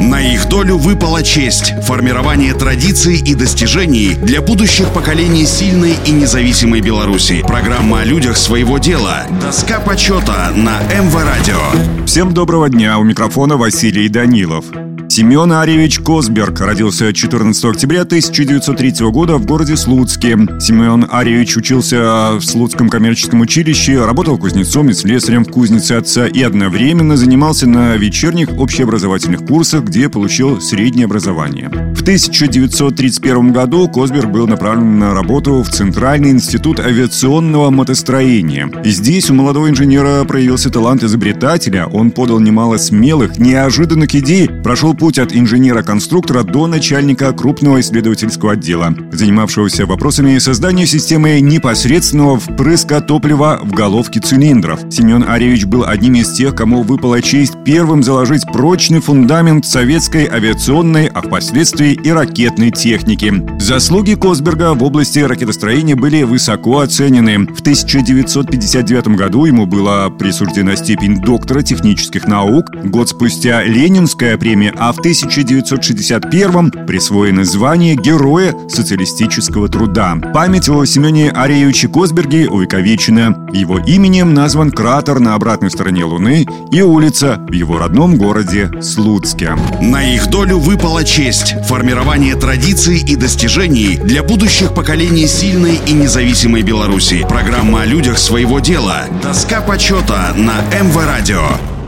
На их долю выпала честь – формирование традиций и достижений для будущих поколений сильной и независимой Беларуси. Программа о людях своего дела. Доска почета на МВ Радио. Всем доброго дня. У микрофона Василий Данилов. Семен Арьевич Косберг родился 14 октября 1903 года в городе Слуцке. Семен Арьевич учился в Слуцком коммерческом училище, работал кузнецом и слесарем в кузнице отца и одновременно занимался на вечерних общеобразовательных курсах, где получил среднее образование. В 1931 году Косберг был направлен на работу в Центральный институт авиационного мотостроения. И здесь у молодого инженера проявился талант изобретателя. Он подал немало смелых, неожиданных идей, прошел путь от инженера-конструктора до начальника крупного исследовательского отдела, занимавшегося вопросами создания системы непосредственного впрыска топлива в головки цилиндров. Семен Аревич был одним из тех, кому выпала честь первым заложить прочный фундамент советской авиационной, а впоследствии и ракетной техники. Заслуги Косберга в области ракетостроения были высоко оценены. В 1959 году ему была присуждена степень доктора технических наук. Год спустя Ленинская премия, а в 1961 присвоено звание Героя социалистического труда. Память о Семене Ареевиче Косберге увековечена. Его именем назван кратер на обратной стороне Луны и улица в его родном городе Слуцке. На их долю выпала честь – формирование традиций и достижений для будущих поколений сильной и независимой Беларуси. Программа о людях своего дела. Доска почета на МВ Радио.